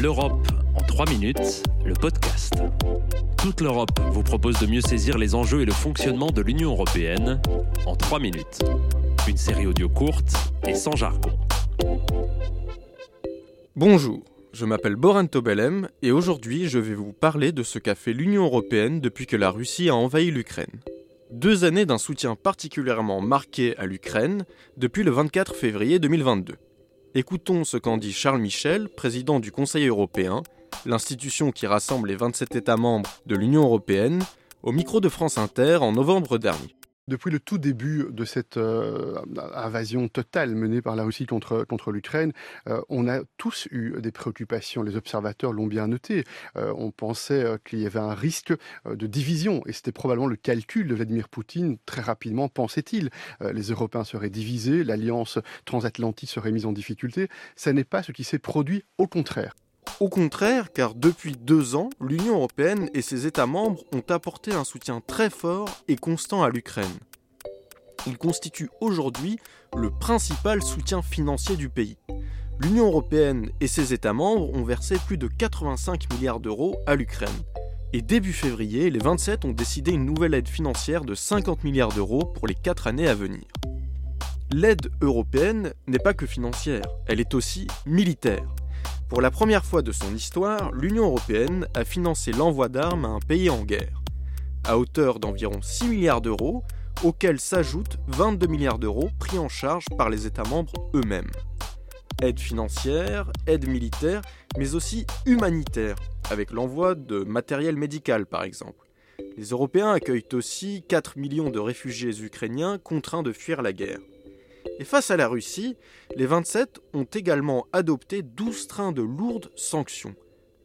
L'Europe en 3 minutes, le podcast. Toute l'Europe vous propose de mieux saisir les enjeux et le fonctionnement de l'Union européenne en 3 minutes. Une série audio courte et sans jargon. Bonjour, je m'appelle Boran Tobelem et aujourd'hui je vais vous parler de ce qu'a fait l'Union européenne depuis que la Russie a envahi l'Ukraine. Deux années d'un soutien particulièrement marqué à l'Ukraine depuis le 24 février 2022. Écoutons ce qu'en dit Charles Michel, président du Conseil européen, l'institution qui rassemble les 27 États membres de l'Union européenne, au micro de France Inter en novembre dernier. Depuis le tout début de cette euh, invasion totale menée par la Russie contre, l'Ukraine, euh, on a tous eu des préoccupations. Les observateurs l'ont bien noté. Euh, on pensait qu'il y avait un risque de division et c'était probablement le calcul de Vladimir Poutine. Très rapidement, pensait-il, les Européens seraient divisés, l'alliance transatlantique serait mise en difficulté. Ce n'est pas ce qui s'est produit, au contraire. Au contraire, car depuis deux ans, l'Union européenne et ses États membres ont apporté un soutien très fort et constant à l'Ukraine. Il constitue aujourd'hui le principal soutien financier du pays. L'Union européenne et ses États membres ont versé plus de 85 milliards d'euros à l'Ukraine. Et début février, les 27 ont décidé une nouvelle aide financière de 50 milliards d'euros pour les 4 années à venir. L'aide européenne n'est pas que financière, elle est aussi militaire. Pour la première fois de son histoire, l'Union européenne a financé l'envoi d'armes à un pays en guerre, à hauteur d'environ 6 milliards d'euros, auxquels s'ajoutent 22 milliards d'euros pris en charge par les États membres eux-mêmes. Aide financière, aide militaire, mais aussi humanitaire, avec l'envoi de matériel médical par exemple. Les Européens accueillent aussi 4 millions de réfugiés ukrainiens contraints de fuir la guerre. Et face à la Russie, les 27 ont également adopté 12 trains de lourdes sanctions.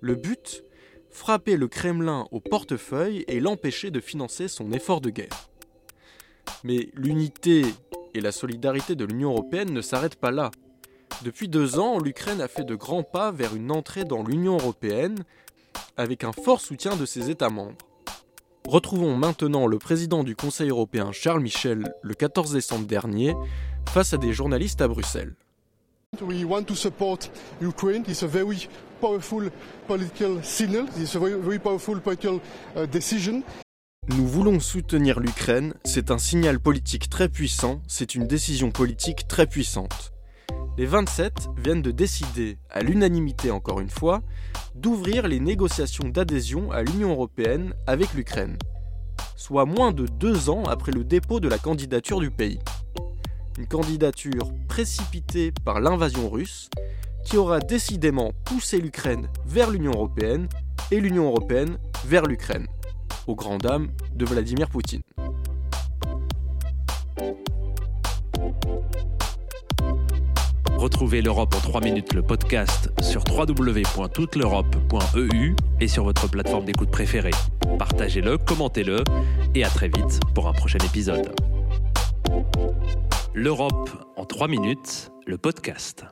Le but Frapper le Kremlin au portefeuille et l'empêcher de financer son effort de guerre. Mais l'unité et la solidarité de l'Union européenne ne s'arrêtent pas là. Depuis deux ans, l'Ukraine a fait de grands pas vers une entrée dans l'Union européenne avec un fort soutien de ses États membres. Retrouvons maintenant le président du Conseil européen Charles Michel le 14 décembre dernier face à des journalistes à Bruxelles. We want to support Ukraine. It's a very powerful political signal. It's a very, very powerful political decision. Nous voulons soutenir l'Ukraine, c'est un signal politique très puissant, c'est une décision politique très puissante. Les 27 viennent de décider, à l'unanimité encore une fois, d'ouvrir les négociations d'adhésion à l'Union européenne avec l'Ukraine, soit moins de deux ans après le dépôt de la candidature du pays une candidature précipitée par l'invasion russe qui aura décidément poussé l'Ukraine vers l'Union européenne et l'Union européenne vers l'Ukraine, aux grandes dames de Vladimir Poutine. Retrouvez l'Europe en 3 minutes, le podcast sur www.touteleurope.eu et sur votre plateforme d'écoute préférée. Partagez-le, commentez-le et à très vite pour un prochain épisode. L'Europe en 3 minutes, le podcast.